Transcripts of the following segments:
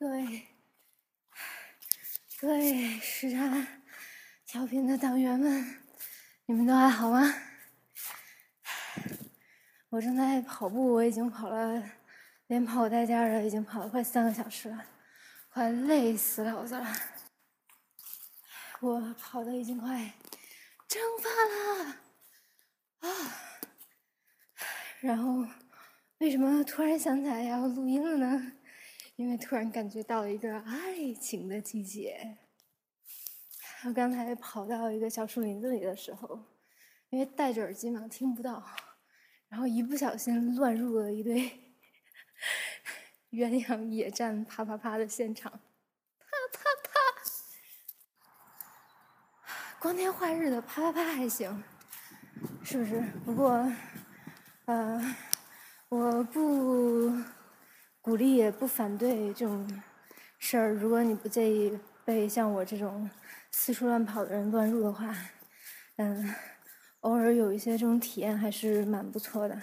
各位，各位时差调频的党员们，你们都还好吗？我正在跑步，我已经跑了，连跑带颠的，已经跑了快三个小时了，快累死老子了。我跑的已经快蒸发了啊！然后为什么突然想起来要录音了呢？因为突然感觉到了一个爱情的季节。我刚才跑到一个小树林子里的时候，因为戴着耳机嘛，听不到，然后一不小心乱入了一堆 鸳鸯野战啪啪啪的现场，啪啪啪！光天化日的啪啪啪还行，是不是？不过，呃，我不。鼓励也不反对这种事儿。如果你不介意被像我这种四处乱跑的人乱入的话，嗯，偶尔有一些这种体验还是蛮不错的。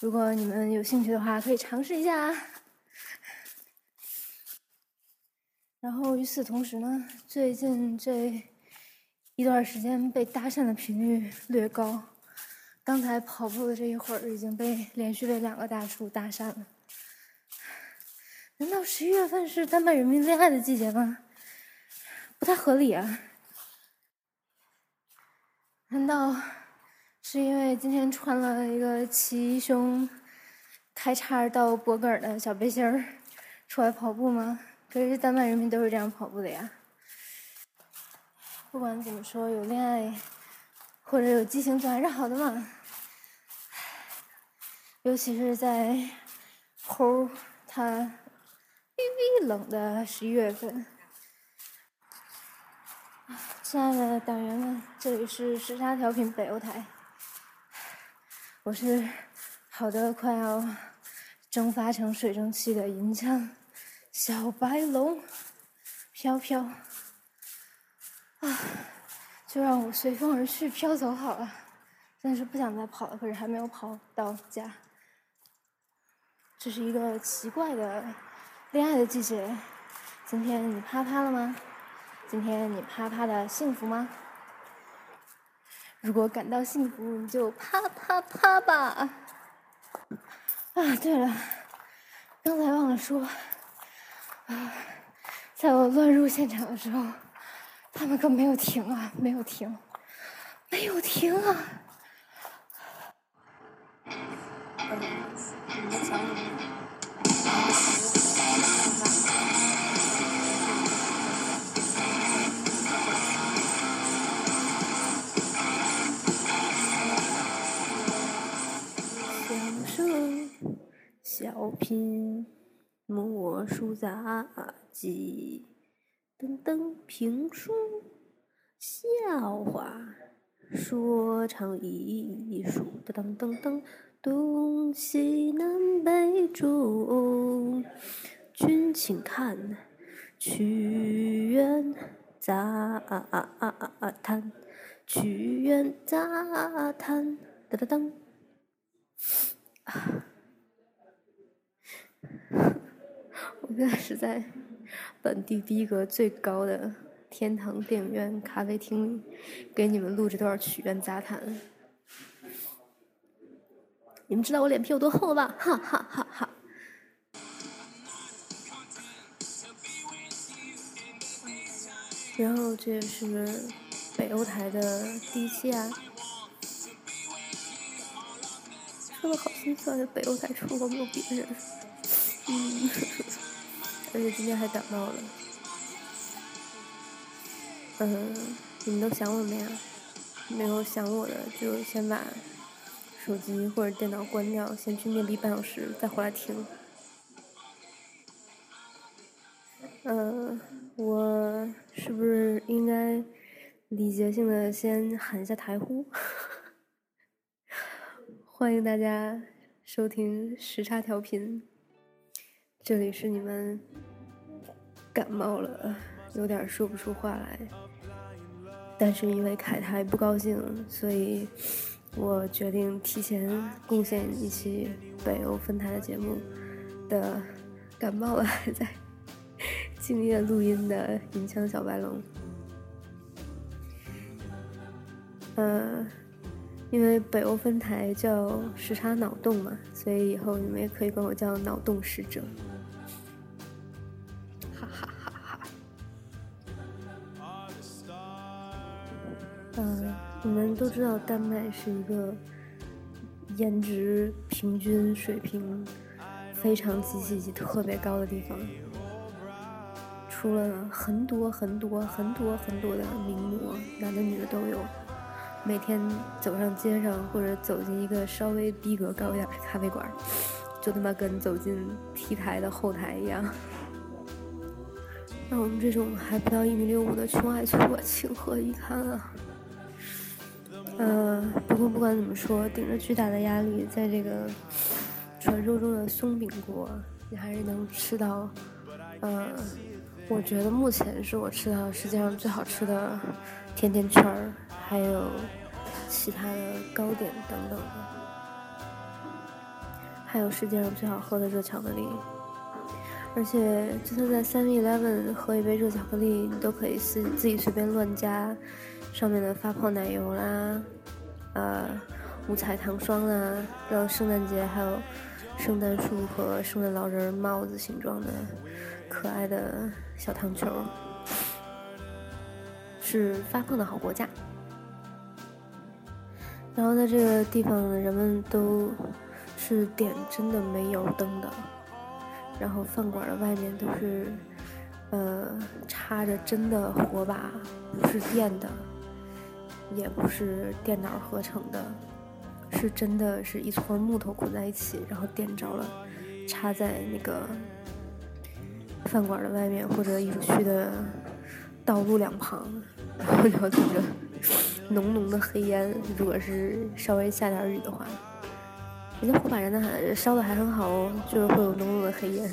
如果你们有兴趣的话，可以尝试一下。然后与此同时呢，最近这一段时间被搭讪的频率略高。刚才跑步的这一会儿，已经被连续被两个大叔搭讪了。难道十一月份是丹麦人民恋爱的季节吗？不太合理啊！难道是因为今天穿了一个齐胸、开叉到脖梗的小背心儿出来跑步吗？可是丹麦人民都是这样跑步的呀。不管怎么说，有恋爱或者有激情总还是好的嘛。尤其是在齁它微微冷的十一月份，亲爱的党员们，这里是时差调频北欧台，我是跑得快要蒸发成水蒸气的银枪小白龙，飘飘啊，就让我随风而去，飘走好了。真的是不想再跑了，可是还没有跑到家。这是一个奇怪的恋爱的季节。今天你啪啪了吗？今天你啪啪的幸福吗？如果感到幸福，你就啪啪啪吧。啊，对了，刚才忘了说，啊，在我乱入现场的时候，他们可没有停啊，没有停，没有停啊。小品魔术杂技，噔噔评书笑话说唱艺术，噔噔噔。东西南北中，君请看，屈原杂谈，屈原杂谈，哒哒当。我现在是在本地逼格最高的天堂电影院咖啡厅里，给你们录这段曲苑杂谈。你们知道我脸皮有多厚吧？哈哈哈哈！然后这是北欧台的第一期啊，说的好心酸，北欧台除了没有别人。而且今天还感冒了。嗯，你们都想我没呀？没有想我的就先把。手机或者电脑关掉，先去面壁半小时，再回来听。嗯，我是不是应该礼节性的先喊一下台呼？欢迎大家收听时差调频，这里是你们感冒了，有点说不出话来，但是因为凯台不高兴，所以。我决定提前贡献一期北欧分台的节目的感冒了还 在敬业录音的银枪小白龙。呃，因为北欧分台叫时差脑洞嘛，所以以后你们也可以管我叫脑洞使者。我，们都知道丹麦是一个颜值平均水平非常极其极特别高的地方，出了很多很多很多很多的名模，男的女的都有。每天走上街上，或者走进一个稍微逼格高一点的咖啡馆，就他妈跟走进 T 台的后台一样。那我们这种还不到一米六五的穷矮矬，情何以堪啊！呃，不过不管怎么说，顶着巨大的压力，在这个传说中的松饼国，你还是能吃到，呃，我觉得目前是我吃到世界上最好吃的甜甜圈儿。还有其他的糕点等等，还有世界上最好喝的热巧克力。而且，就算在 Seven Eleven 喝一杯热巧克力，你都可以自自己随便乱加上面的发泡奶油啦，呃，五彩糖霜啦，然后圣诞节还有圣诞树和圣诞老人帽子形状的可爱的小糖球，是发胖的好国家。然后在这个地方，人们都是点真的煤油灯的，然后饭馆的外面都是，呃，插着真的火把，不是电的，也不是电脑合成的，是真的是一撮木头捆在一起，然后点着了，插在那个饭馆的外面或者艺术区的道路两旁，然后聊着。浓浓的黑烟，如果是稍微下点雨的话，人家火把燃的还烧的还很好哦，就是会有浓浓的黑烟，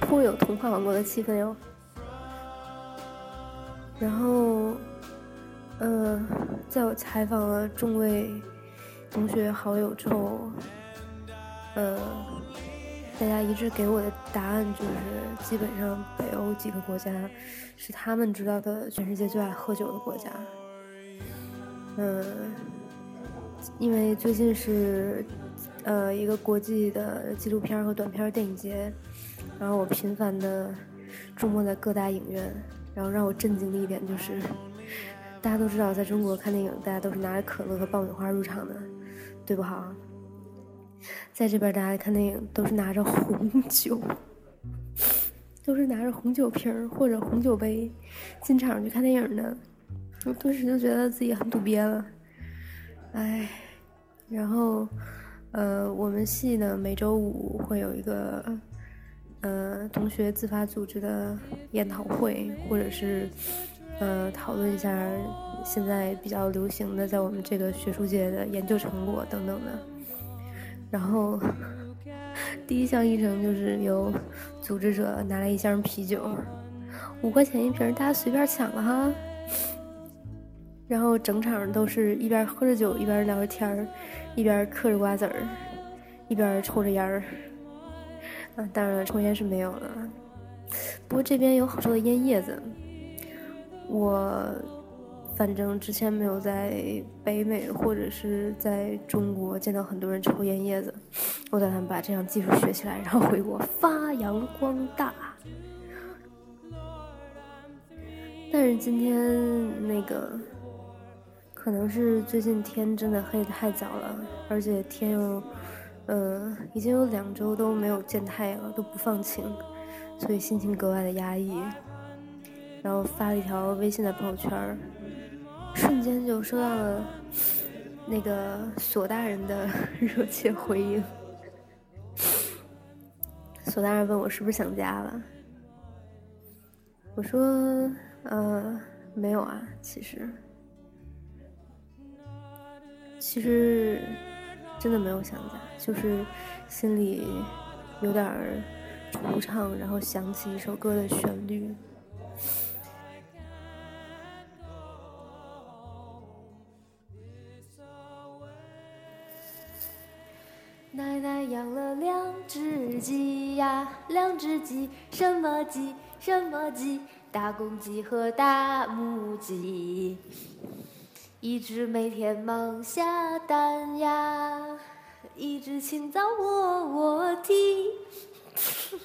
颇有童话王国的气氛哟。然后，呃，在我采访了众位同学好友之后，呃。大家一致给我的答案就是，基本上北欧几个国家是他们知道的全世界最爱喝酒的国家。嗯，因为最近是呃一个国际的纪录片和短片电影节，然后我频繁的出没在各大影院，然后让我震惊的一点就是，大家都知道在中国看电影，大家都是拿着可乐和爆米花入场的，对不好？在这边，大家看电影都是拿着红酒，都是拿着红酒瓶或者红酒杯进场去看电影的。我顿时就觉得自己很土鳖了，哎。然后，呃，我们系呢每周五会有一个呃同学自发组织的研讨会，或者是呃讨论一下现在比较流行的在我们这个学术界的研究成果等等的。然后，第一项议程就是由组织者拿来一箱啤酒，五块钱一瓶，大家随便抢了哈。然后整场都是一边喝着酒一边聊着天儿，一边嗑着瓜子儿，一边抽着烟儿。啊，当然了，抽烟是没有了。不过这边有好抽的烟叶子，我。反正之前没有在北美或者是在中国见到很多人抽烟叶子，我打算把这项技术学起来，然后回国发扬光大。但是今天那个，可能是最近天真的黑的太早了，而且天又，呃，已经有两周都没有见太阳了，都不放晴，所以心情格外的压抑。然后发了一条微信的朋友圈瞬间就收到了那个索大人的 热切回应。索大人问我是不是想家了，我说呃没有啊，其实其实真的没有想家，就是心里有点惆怅，然后想起一首歌的旋律。奶奶养了两只鸡呀，两只鸡，什么鸡？什么鸡？大公鸡和大母鸡。一只每天忙下蛋呀，一只清早卧卧啼。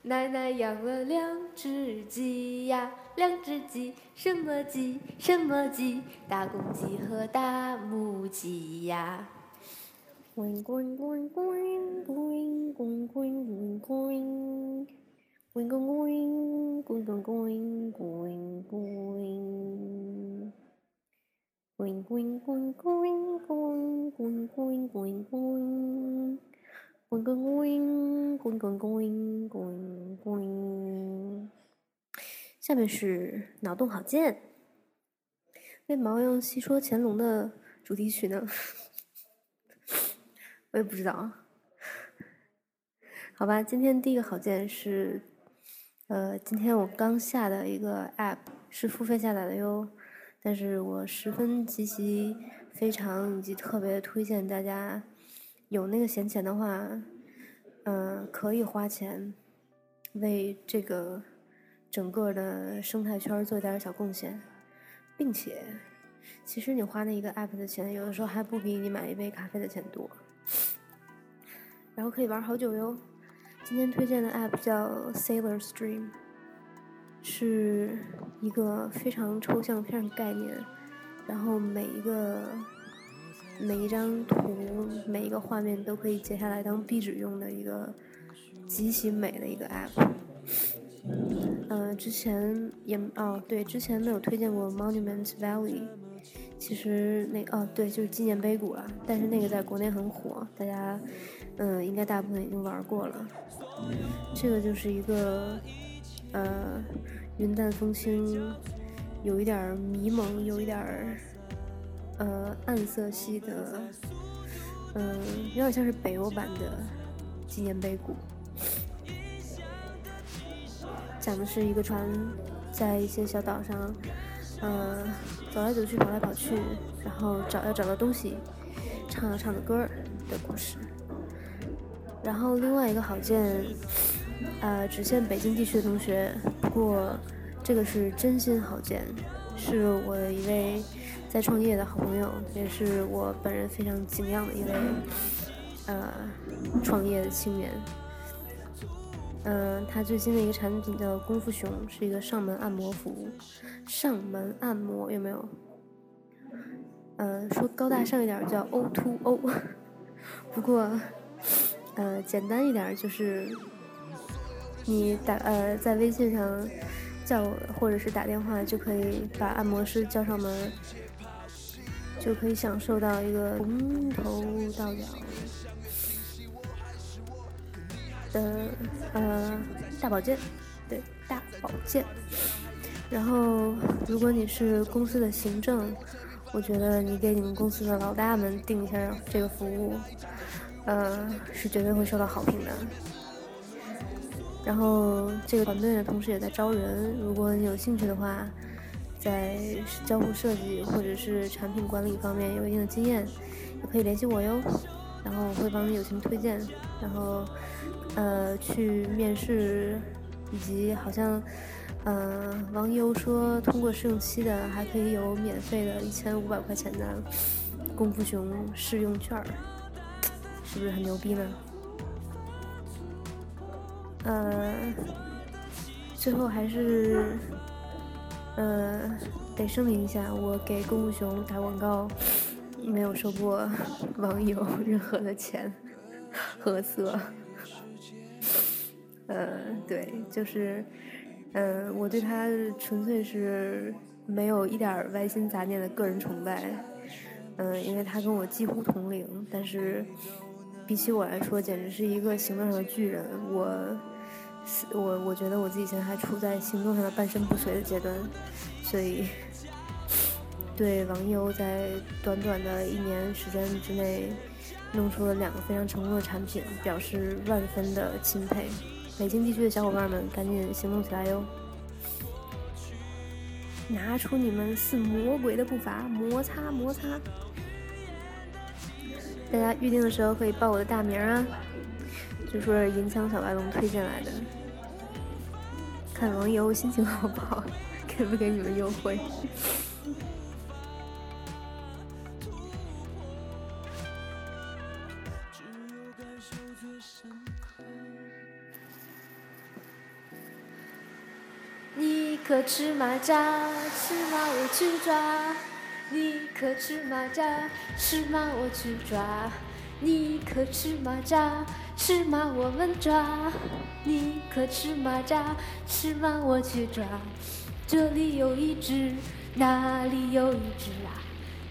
奶奶养了两只鸡呀，两只鸡，什么鸡？什么鸡？大公鸡和大母鸡呀。滚滚滚滚滚滚滚滚滚滚滚滚滚滚滚滚滚滚滚滚滚。滚滚滚滚滚滚滚滚。下面是脑洞好剑。为毛用戏说乾隆的主题曲呢？我也不知道。好吧，今天第一个好剑是，呃，今天我刚下的一个 app，是付费下载的哟。但是我十分极其非常以及特别推荐大家。有那个闲钱的话，嗯，可以花钱为这个整个的生态圈做一点小贡献，并且，其实你花那一个 app 的钱，有的时候还不比你买一杯咖啡的钱多。然后可以玩好久哟。今天推荐的 app 叫 Sailor Stream，是一个非常抽象、非常概念，然后每一个。每一张图，每一个画面都可以截下来当壁纸用的一个极其美的一个 app。呃，之前也哦对，之前没有推荐过 Monument Valley。其实那哦对，就是纪念碑谷了。但是那个在国内很火，大家嗯应该大部分已经玩过了。这个就是一个呃云淡风轻，有一点迷蒙，有一点。呃，暗色系的，嗯，有点像是北欧版的纪念碑谷。讲的是一个船在一些小岛上，嗯，走来走去，跑来跑去，然后找要找到东西，唱要唱的歌的故事。然后另外一个好见，呃，只限北京地区的同学，不过这个是真心好见，是我的一位。在创业的好朋友，也是我本人非常敬仰的一位，呃，创业的青年。嗯，他最新的一个产品叫功夫熊，是一个上门按摩服务。上门按摩有没有？嗯，说高大上一点叫 O to O。不过，呃，简单一点就是你打呃在微信上叫或者是打电话就可以把按摩师叫上门。就可以享受到一个从头到脚的呃大保健，对大保健。然后，如果你是公司的行政，我觉得你给你们公司的老大们定一下这个服务，呃，是绝对会受到好评的。然后，这个团队呢，同时也在招人，如果你有兴趣的话。在交互设计或者是产品管理方面有一定的经验，也可以联系我哟。然后我会帮你友情推荐，然后呃去面试，以及好像呃网友说通过试用期的还可以有免费的一千五百块钱的功夫熊试用券儿，是不是很牛逼呢？呃，最后还是。呃，得声明一下，我给功夫熊打广告没有收过 网友 任何的钱和色。呃，对，就是，呃，我对他纯粹是没有一点歪心杂念的个人崇拜。嗯，因为他跟我几乎同龄，但是比起我来说，简直是一个行动上的巨人。我。我我觉得我自己现在还处在行动上的半身不遂的阶段，所以对网友在短短的一年时间之内弄出了两个非常成功的产品，表示万分的钦佩。北京地区的小伙伴们，赶紧行动起来哟！拿出你们似魔鬼的步伐，摩擦摩擦。大家预定的时候可以报我的大名啊，就说是银枪小白龙推荐来的。看王以后心情好不好，给不给你们优惠？你可吃蚂蚱？吃蚂？我去抓。你可吃蚂蚱？吃蚂？我去抓。你可吃蚂蚱？吃蚂？我们抓。你可吃蚂蚱？吃蚂？我去抓。这里有一只，那里有一只啊。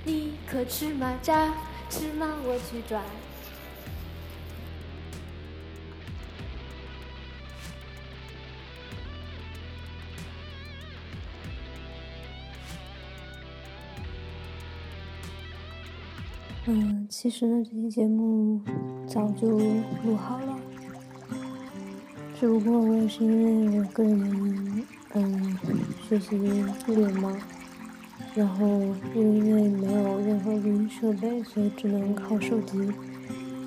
你可吃蚂蚱？吃蚂？我去抓。嗯，其实呢，这期节目早就录好了，只不过我也是因为我个人，嗯，学习特别忙，然后又因为没有任何录音设备，所以只能靠手机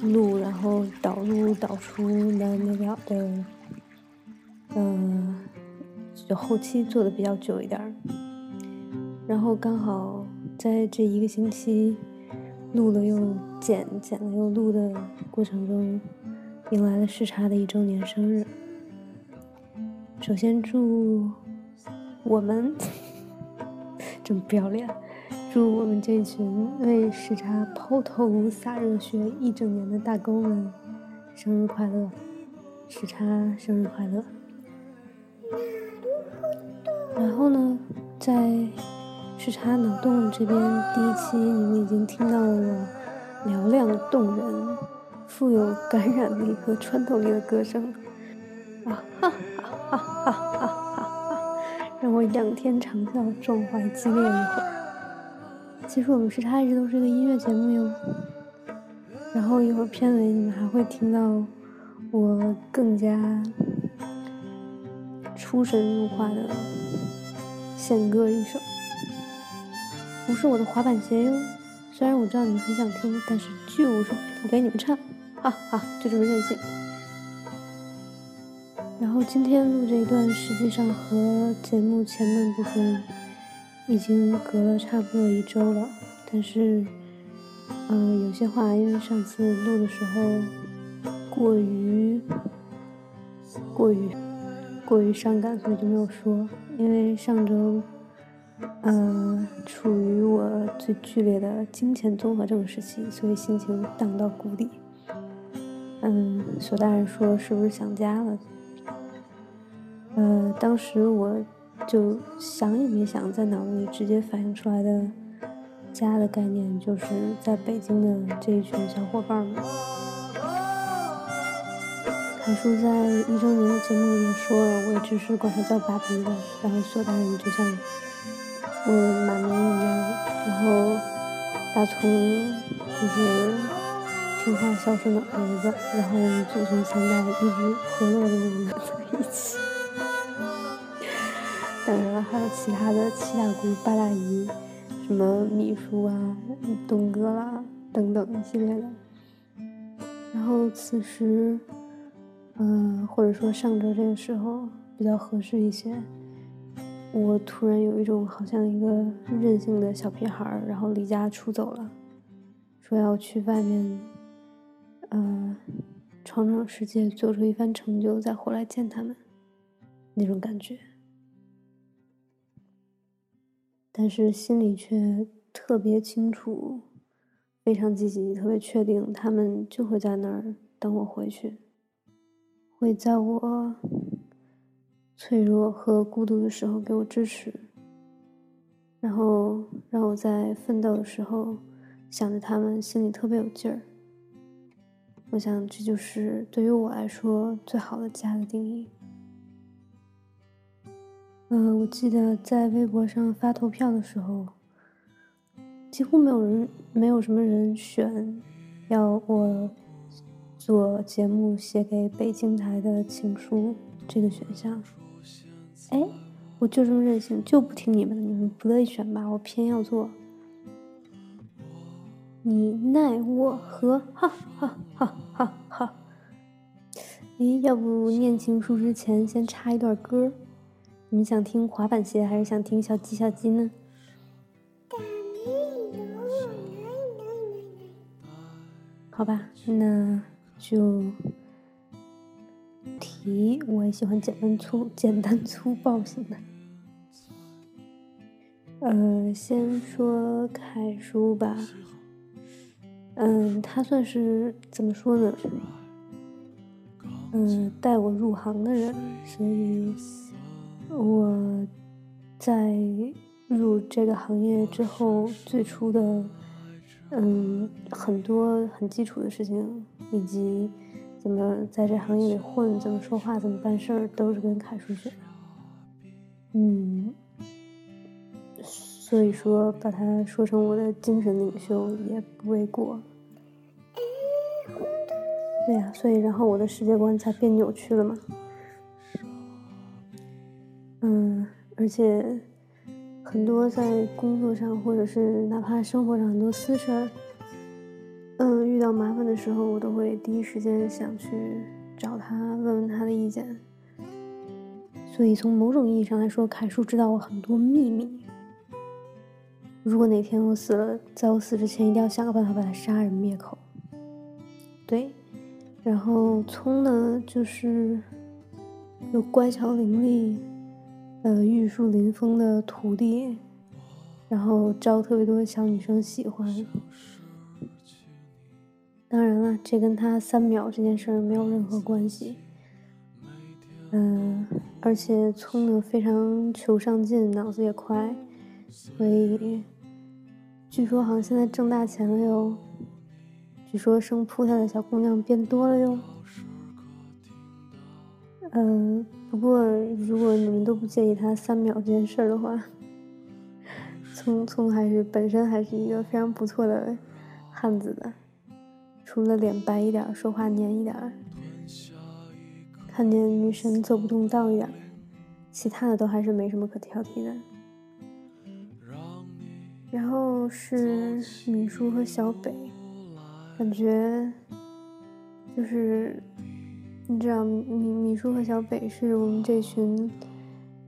录，然后导入导出的那了的，嗯，就后期做的比较久一点，然后刚好在这一个星期。录了又剪，剪了又录的过程中，迎来了时差的一周年生日。首先祝我们，真不要脸，祝我们这群为时差抛头洒热血一整年的大哥们生日快乐！时差生日快乐！然后呢，在。时差脑洞这边第一期，你们已经听到了嘹亮动人、富有感染力和穿透力的歌声，啊哈哈哈哈哈！让我仰天长啸，壮怀激烈一会儿。其实我们时差一直都是一个音乐节目哟。然后一会儿片尾你们还会听到我更加出神入化的献歌一首。不是我的滑板鞋哟，虽然我知道你们很想听，但是就是不给你们唱，哈哈，就这么任性。然后今天录这一段，实际上和节目前半部分已经隔了差不多一周了，但是，嗯，有些话因为上次录的时候过于过于过于伤感，所以就没有说。因为上周。呃，处于我最剧烈的金钱综合症时期，所以心情荡到谷底。嗯，索大人说是不是想家了？呃，当时我就想也没想，在脑子里直接反映出来的家的概念，就是在北京的这一群小伙伴们。凯叔在一周年的节目里也说了，我只是管他叫爸比的，然后索大人就像。我马明一样，然后大葱就是听话孝顺的儿子，然后我们祖孙三代一直和乐的融在一起。当然了，还有其他的七大姑八大姨，什么秘书啊、东哥啦等等一系列的。然后此时，嗯，或者说上周这个时候比较合适一些。我突然有一种好像一个任性的小屁孩，然后离家出走了，说要去外面，呃，闯闯世界，做出一番成就，再回来见他们，那种感觉。但是心里却特别清楚，非常积极，特别确定，他们就会在那儿等我回去，会在我。脆弱和孤独的时候给我支持，然后让我在奋斗的时候想着他们，心里特别有劲儿。我想这就是对于我来说最好的家的定义。嗯，我记得在微博上发投票的时候，几乎没有人，没有什么人选要我做节目写给北京台的情书这个选项。哎，我就这么任性，就不听你们的，你们不乐意选吧，我偏要做。你奈我何？哈哈哈哈哈！哎，要不念情书之前先插一段歌？你们想听滑板鞋还是想听小鸡小鸡呢？好吧，那就题我也喜欢简单粗简单粗暴型的。呃，先说楷书吧。嗯，他算是怎么说呢？嗯，带我入行的人，所以我在入这个行业之后，最初的。嗯，很多很基础的事情，以及怎么在这行业里混，怎么说话，怎么办事儿，都是跟凯叔学的。嗯，所以说把他说成我的精神领袖也不为过。对呀，所以然后我的世界观才变扭曲了嘛。嗯，而且。很多在工作上，或者是哪怕生活上很多私事儿，嗯，遇到麻烦的时候，我都会第一时间想去找他问问他的意见。所以从某种意义上来说，凯叔知道我很多秘密。如果哪天我死了，在我死之前一定要想个办法把他杀人灭口。对，然后聪呢，就是有乖巧伶俐。呃，玉树临风的徒弟，然后招特别多小女生喜欢。当然了，这跟他三秒这件事儿没有任何关系。嗯，而且聪的非常求上进，脑子也快，所以据说好像现在挣大钱了哟。据说生扑他的小姑娘变多了哟。嗯。不过，如果你们都不介意他三秒这件事儿的话，聪聪还是本身还是一个非常不错的汉子的，除了脸白一点，说话黏一点，看见女神走不动道一点，其他的都还是没什么可挑剔的。然后是米叔和小北，感觉就是。你知道米米叔和小北是我们这群，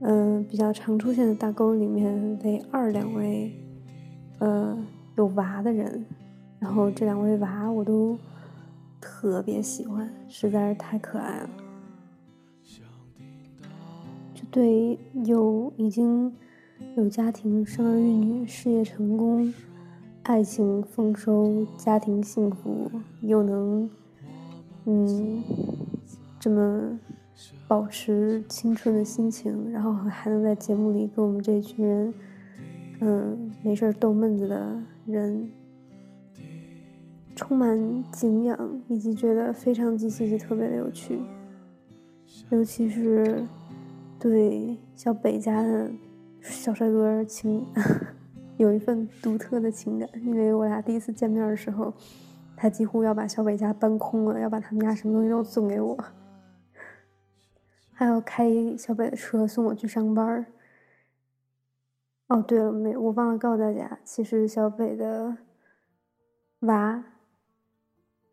嗯，比较常出现的大沟里面唯二两位，呃，有娃的人。然后这两位娃我都特别喜欢，实在是太可爱了。就对有已经有家庭、生儿育女、事业成功、爱情丰收、家庭幸福，又能，嗯。这么保持青春的心情，然后还能在节目里跟我们这群人，嗯，没事逗闷子的人，充满敬仰，以及觉得非常极其特别的有趣。尤其是对小北家的小帅哥情，有一份独特的情感，因为我俩第一次见面的时候，他几乎要把小北家搬空了，要把他们家什么东西都送给我。还要开小北的车送我去上班。哦，对了，没我忘了告诉大家，其实小北的娃，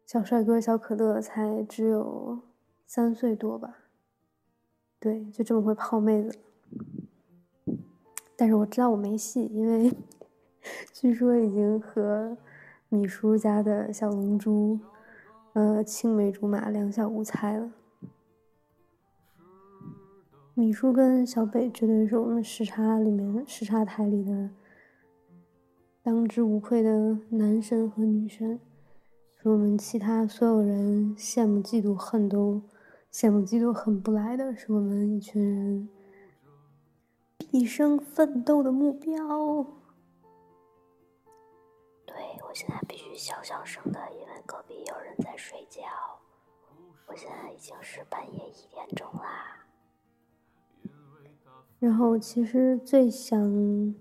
小帅哥小可乐才只有三岁多吧？对，就这么会泡妹子。但是我知道我没戏，因为 据说已经和米叔家的小龙珠，呃，青梅竹马，两小无猜了。米叔跟小北绝对是我们时差里面时差台里的当之无愧的男神和女神，我们其他所有人羡慕嫉妒恨都羡慕嫉妒恨不来的，是我们一群人毕生奋斗的目标。对我现在必须小小声的，因为隔壁有人在睡觉。我现在已经是半夜一点钟啦。然后其实最想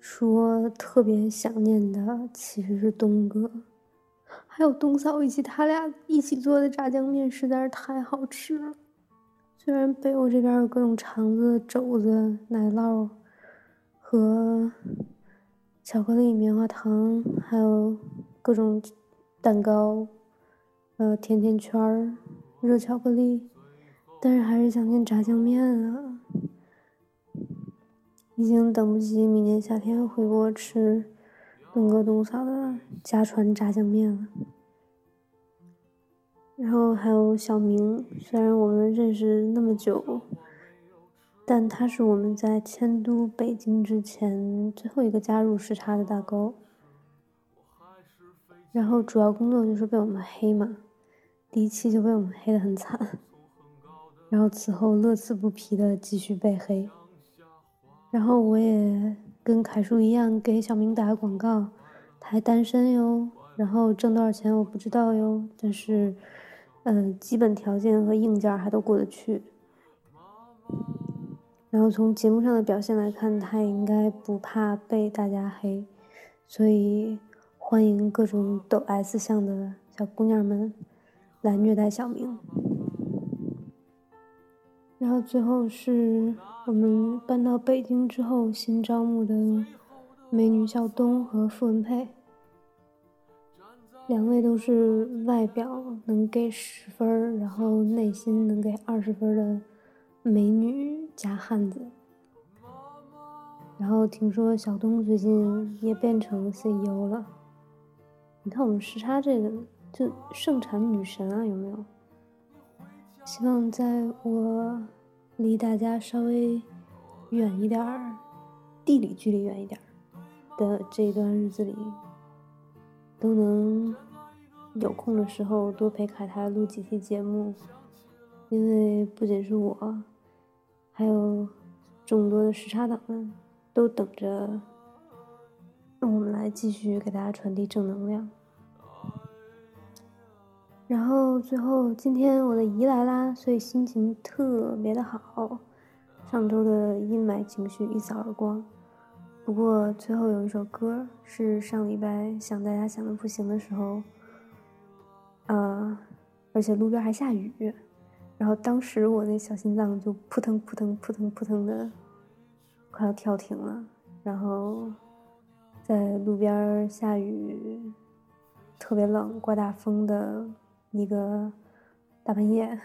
说特别想念的其实是东哥，还有东嫂，以及他俩一起做的炸酱面实在是太好吃了。虽然北欧这边有各种肠子、肘子、奶酪和巧克力、棉花糖，还有各种蛋糕、呃甜甜圈、热巧克力，但是还是想念炸酱面啊！已经等不及明年夏天回国吃东哥东嫂的家传炸酱面了。然后还有小明，虽然我们认识那么久，但他是我们在迁都北京之前最后一个加入时差的大哥。然后主要工作就是被我们黑嘛，第一期就被我们黑得很惨，然后此后乐此不疲的继续被黑。然后我也跟凯叔一样给小明打个广告，他还单身哟，然后挣多少钱我不知道哟，但是。嗯，基本条件和硬件还都过得去。然后从节目上的表现来看，他也应该不怕被大家黑，所以欢迎各种抖 S 相的小姑娘们来虐待小明。然后最后是我们搬到北京之后新招募的美女小东和傅文佩。两位都是外表能给十分，然后内心能给二十分的美女加汉子。然后听说小东最近也变成 CEO 了。你看我们时差这个就盛产女神啊，有没有？希望在我离大家稍微远一点儿，地理距离远一点儿的这一段日子里。都能有空的时候多陪凯台录几期节目，因为不仅是我，还有众多的时差党们都等着让我们来继续给大家传递正能量。然后最后今天我的姨来啦，所以心情特别的好，上周的阴霾情绪一扫而光。不过最后有一首歌是上礼拜想大家想的不行的时候，呃，而且路边还下雨，然后当时我那小心脏就扑腾扑腾扑腾扑腾的，快要跳停了。然后在路边下雨，特别冷，刮大风的一个大半夜，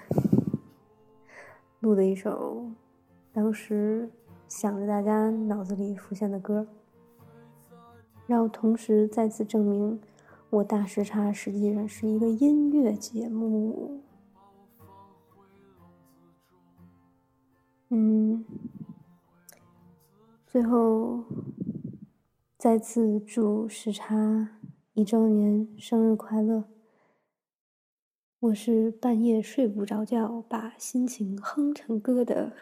录的一首，当时。想着大家脑子里浮现的歌，然后同时再次证明我大时差实际上是一个音乐节目。嗯，最后再次祝时差一周年生日快乐！我是半夜睡不着觉，把心情哼成歌的。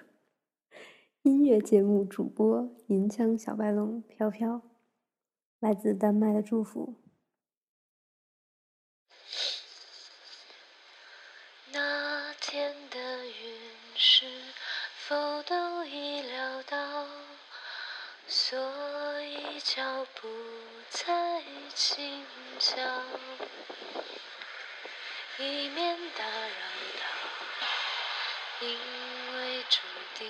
音乐节目主播银枪小白龙飘飘，来自丹麦的祝福。那天的云是否都已料到？所以脚步再轻巧，以免打扰到，因为注定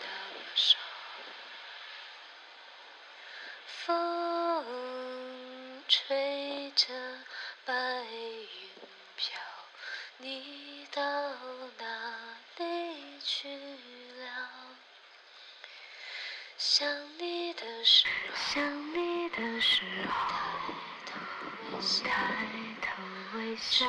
那么少。风吹着白云飘，你到哪里去了？想你的时候，想你的时候，抬头微笑，